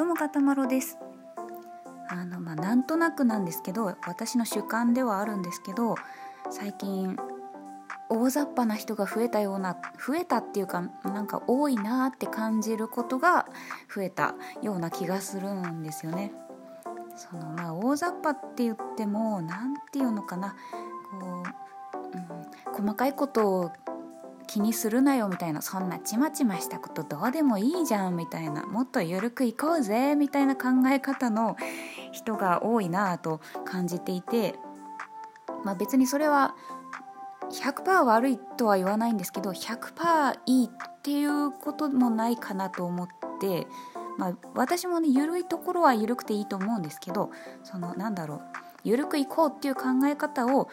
どうもかたまろですあのまあなんとなくなんですけど私の主観ではあるんですけど最近大雑把な人が増えたような増えたっていうかなんか多いなって感じることが増えたような気がするんですよね。そのまあ大雑把って言っても何て言うのかなこう、うん、細かいことを気にするなよみたいなそんなちまちましたことどうでもいいじゃんみたいなもっと緩くいこうぜみたいな考え方の人が多いなと感じていて、まあ、別にそれは100%悪いとは言わないんですけど100%いいっていうこともないかなと思って、まあ、私もね緩いところは緩くていいと思うんですけどそのなんだろう緩くいこうっていう考え方を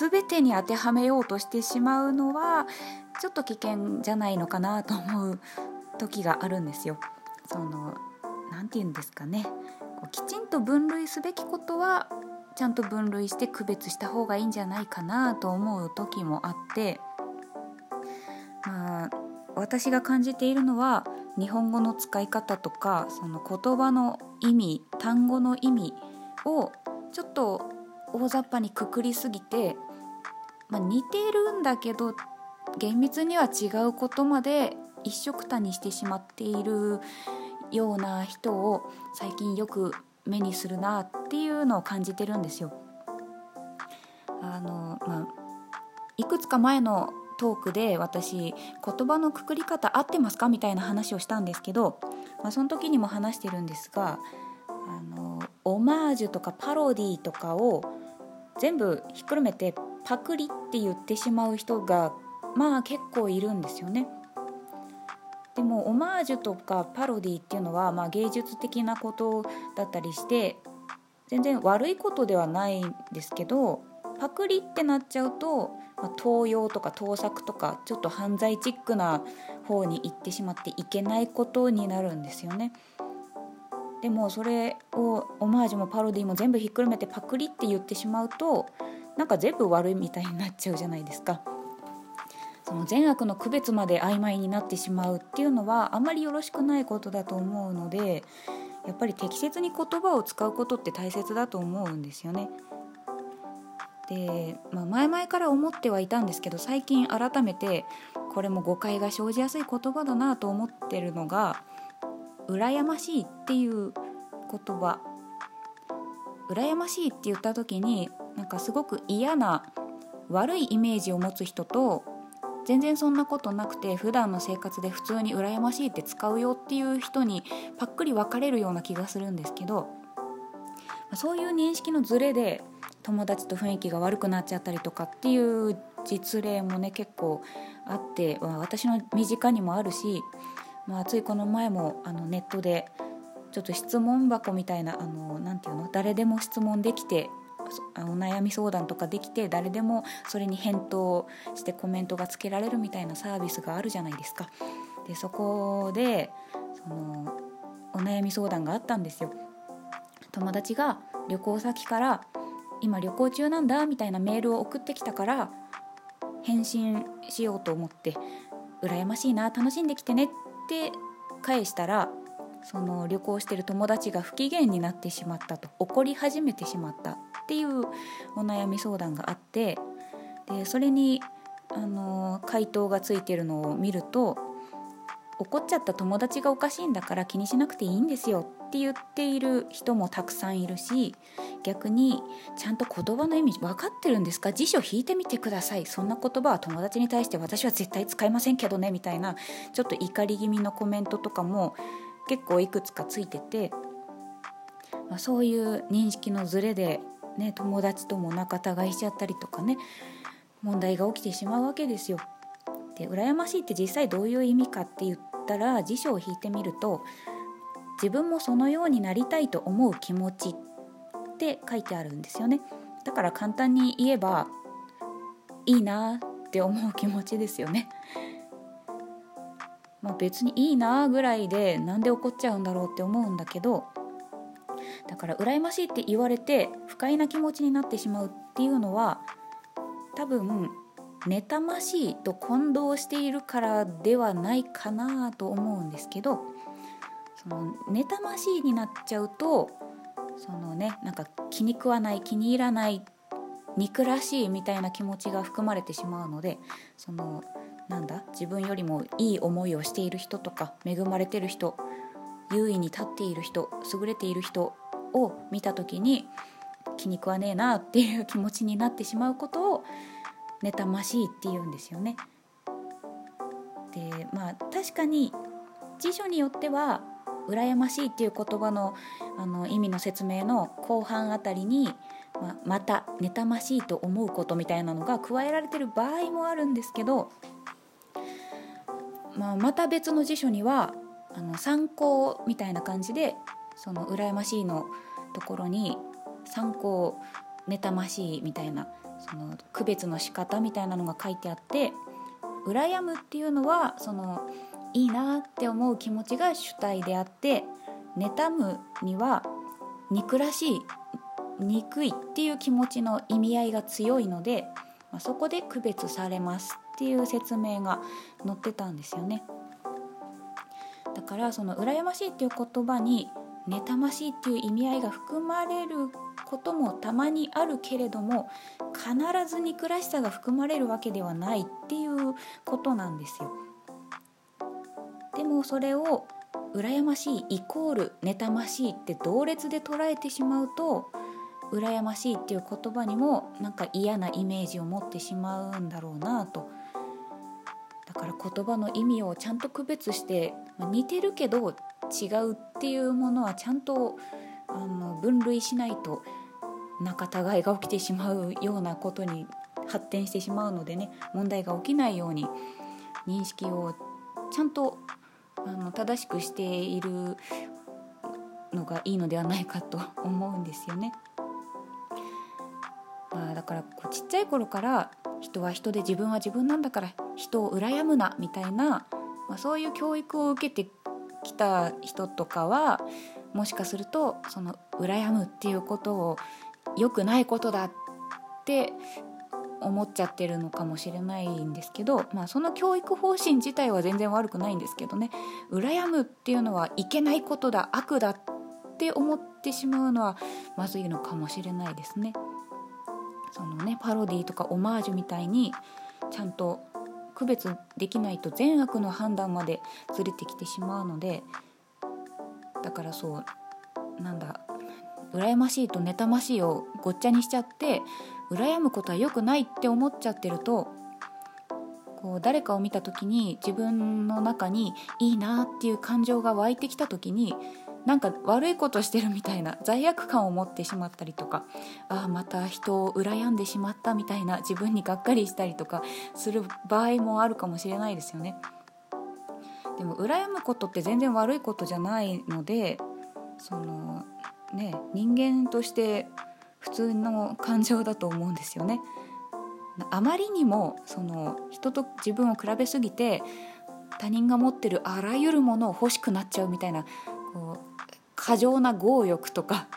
全てに当てはめようとしてしまうのはちょっと危険じゃないのかなと思う時があるんですよ。その何て言うんですかねきちんと分類すべきことはちゃんと分類して区別した方がいいんじゃないかなと思う時もあってまあ私が感じているのは日本語の使い方とかその言葉の意味単語の意味をちょっと大雑把にくくりすぎて、まあ、似てるんだけど厳密には違うことまで一緒くたにしてしまっているような人を最近よく目にするなっていうのを感じてるんですよ。あのまあ、いくつか前のトークで私言葉のくくり方合ってますかみたいな話をしたんですけど、まあ、その時にも話してるんですがあのオマージュとかパロディとかを全部ひっくるめてパクリって言ってしまう人がまあ結構いるんですよね。でもオマージュとかパロディっていうのは、まあ、芸術的なことだったりして全然悪いことではないんですけどパクリってなっちゃうと、まあ、盗用とか盗作とかちょっと犯罪チックな方に行ってしまっていけないことになるんですよね。でもそれをオマージュもパロディも全部ひっくるめてパクリって言ってしまうとなんか全部悪いみたいになっちゃうじゃないですか。その善悪の区別まで曖昧になってしまうっていうのはあまりよろしくないことだと思うのでやっぱり適切に言葉を使うことって大切だと思うんですよね。で、まあ、前々から思ってはいたんですけど最近改めてこれも誤解が生じやすい言葉だなと思ってるのが「羨ましい」っていう言葉。羨ましいって言った時になんかすごく嫌な悪いイメージを持つ人と全然そんなことなくて普段の生活で普通に羨ましいって使うよっていう人にパックリ分かれるような気がするんですけどそういう認識のズレで友達と雰囲気が悪くなっちゃったりとかっていう実例もね結構あって私の身近にもあるし、まあ、ついこの前もあのネットでちょっと質問箱みたいなあのなて言うの？誰でも質問できてお悩み相談とかできて誰でもそれに返答してコメントがつけられるみたいなサービスがあるじゃないですか。でそこでそのお悩み相談があったんですよ。友達が旅行先から今旅行中なんだみたいなメールを送ってきたから返信しようと思って羨ましいな楽しんできてねって返したらその旅行してる友達が不機嫌になってしまったと怒り始めてしまったっていうお悩み相談があってでそれにあの回答がついてるのを見ると怒っちゃった友達がおかしいんだから気にしなくていいんですよって言っている人もたくさんいるし逆にちゃんと言葉の意味分かってるんですか？辞書引いてみてくださいそんな言葉は友達に対して私は絶対使いませんけどねみたいなちょっと怒り気味のコメントとかも結構いくつかついてて、まあ、そういう認識のズレでね、友達とも仲違いしちゃったりとかね問題が起きてしまうわけですよ。で羨ましいって実際どういう意味かって言ったら辞書を引いてみると自分もそのようになりたいと思う気持ちって書いてあるんですよね。だから簡単に言えばいいなって思う気持ちですよね。まあ、別にいいなぐらいでなんで怒っちゃうんだろうって思うんだけどだから羨ましいって言われて不快な気持ちになってしまうっていうのは多分妬ましいと混同しているからではないかなと思うんですけどその妬ましいになっちゃうとそのねなんか気に食わない気に入らない憎らしいみたいな気持ちが含まれてしまうのでそのなんだ自分よりもいい思いをしている人とか恵まれてる人優位に立っている人優れている人を見た時に気に食わねえなっていう気持ちになってしまうことを妬ましいって言うんですよね。でまあ確かに辞書によっては羨ましいっていう言葉のあの意味の説明の後半あたりに、ままた妬ましいと思うことみたいなのが加えられてる場合もあるんですけど、まあ、また別の辞書にはあの参考みたいな感じでその羨ましいのところに参考妬ましいみたいなその区別の仕方みたいなのが書いてあって羨むっていうのはそのいいなって思う気持ちが主体であって妬むには憎らしい憎いっていう気持ちの意味合いが強いので、まあ、そこで区別されますっていう説明が載ってたんですよね。だからその羨ましいっていう言葉に妬ましいっていう意味合いが含まれることもたまにあるけれども必ず憎らしさが含まれるわけではないっていうことなんですよ。でもそれを羨ましいイコール妬ましいって同列で捉えてしまうと羨ましいっていう言葉にもなんか嫌なイメージを持ってしまうんだろうなと。だから言葉の意味をちゃんと区別して、似てるけど違うっていうものはちゃんとあの分類しないと仲違いが起きてしまうようなことに発展してしまうのでね問題が起きないように認識をちゃんとあの正しくしているのがいいのではないかと思うんですよね。まあ、だからこうちっちゃい頃から人は人で自分は自分なんだから人を羨むなみたいな、まあ、そういう教育を受けてきた人とかはもしかするとその羨むっていうことを良くないことだって思っちゃってるのかもしれないんですけど、まあ、その教育方針自体は全然悪くないんですけどね羨むっていうのはいけないことだ悪だって思ってしまうのはまずいのかもしれないですね。そのねパロディとかオマージュみたいにちゃんと区別できないと善悪の判断までずれてきてしまうのでだからそうなんだ羨ましいと妬ましいをごっちゃにしちゃって羨むことは良くないって思っちゃってるとこう誰かを見た時に自分の中にいいなっていう感情が湧いてきた時になんか悪いことしてるみたいな罪悪感を持ってしまったりとかああまた人を羨んでしまったみたいな自分にがっかりしたりとかする場合もあるかもしれないですよね。でも羨むことって全然悪いことじゃないのでそのね人間として普通の感情だと思うんですよね。あまりにもその人と自分を比べすぎて他人が持ってるあらゆるものを欲しくなっちゃうみたいなこう過剰な強欲とか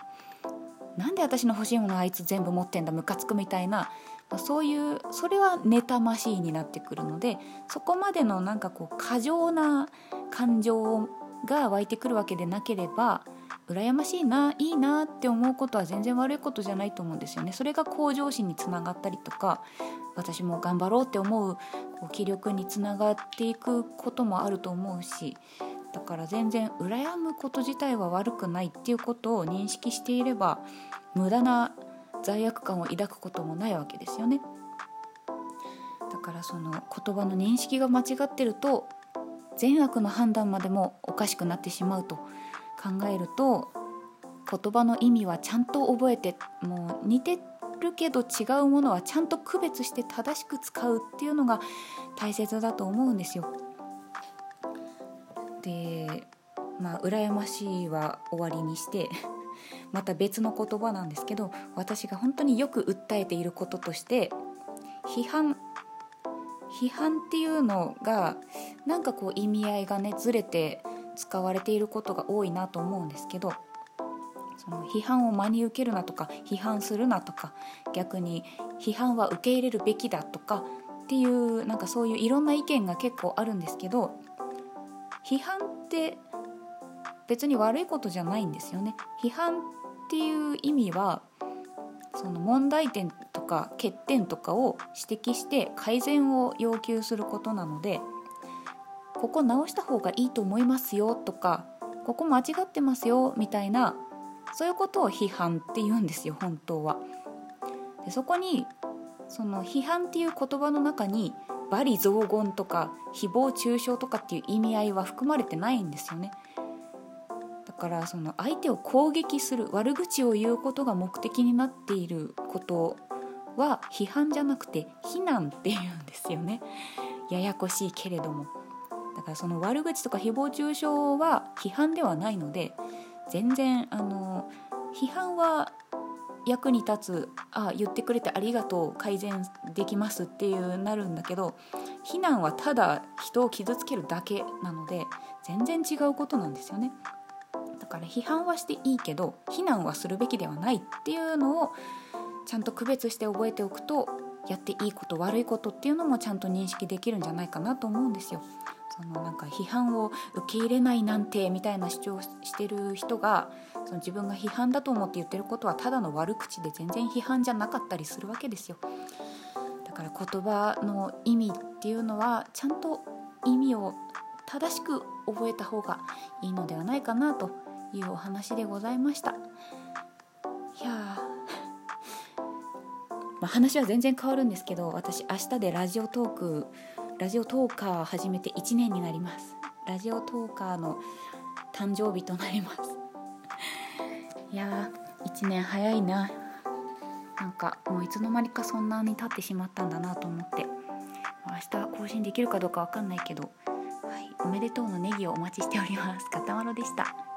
なんで私の欲しいものあいつ全部持ってんだムカつくみたいなそういうそれは妬ましいになってくるのでそこまでのなんかこう過剰な感情が湧いてくるわけでなければ羨ましいないいなって思うことは全然悪いことじゃないと思うんですよね。それが向上心につながったりとか私も頑張ろうって思うこう気力につながっていくこともあると思うしだから全然羨むこと自体は悪くないっていうことを認識していれば無駄な罪悪感を抱くこともないわけですよね。だからその言葉の認識が間違ってると善悪の判断までもおかしくなってしまうと考えると言葉の意味はちゃんと覚えてもう似てるけど違うものはちゃんと区別して正しく使うっていうのが大切だと思うんですよ。でまあ羨ましいは終わりにして また別の言葉なんですけど私が本当によく訴えていることとして批判批判っていうのがなんかこう意味合いがねずれて使われていることが多いなと思うんですけどその批判を真に受けるなとか批判するなとか逆に批判は受け入れるべきだとかっていうなんかそういういろんな意見が結構あるんですけど批判って別に悪いことじゃないんですよね。批判っていう意味はその問題点とか欠点とかを指摘して改善を要求することなのでここ直した方がいいと思いますよとかここ間違ってますよみたいなそういうことを批判って言うんですよ本当は。でそこにその批判っていう言葉の中に罵詈雑言とか誹謗中傷とかっていう意味合いは含まれてないんですよね。だからその相手を攻撃する悪口を言うことが目的になっていることは批判じゃなくて非難っていうんですよね。ややこしいけれども。からその悪口とか誹謗中傷は批判ではないので全然あの批判は役に立つあ言ってくれてありがとう改善できますっていうなるんだけど非難はただ人を傷つけるだけなので全然違うことなんですよねだから批判はしていいけど非難はするべきではないっていうのをちゃんと区別して覚えておくとやっていいこと悪いことっていうのもちゃんと認識できるんじゃないかなと思うんですよ。そのなんか批判を受け入れないなんてみたいな主張してる人がその自分が批判だと思って言ってることはただの悪口で全然批判じゃなかったりするわけですよ。だから言葉の意味っていうのはちゃんと意味を正しく覚えた方がいいのではないかなというお話でございました。いや ま、話は全然変わるんですけど私明日でラジオトークラジオトーカー始めて1年になります。ラジオトーカーの誕生日となります。いやー1年早いな。なんかもういつの間にかそんなに経ってしまったんだなと思って。明日更新できるかどうかわかんないけど、はい、おめでとうのネギをお待ちしております。かたまろでした。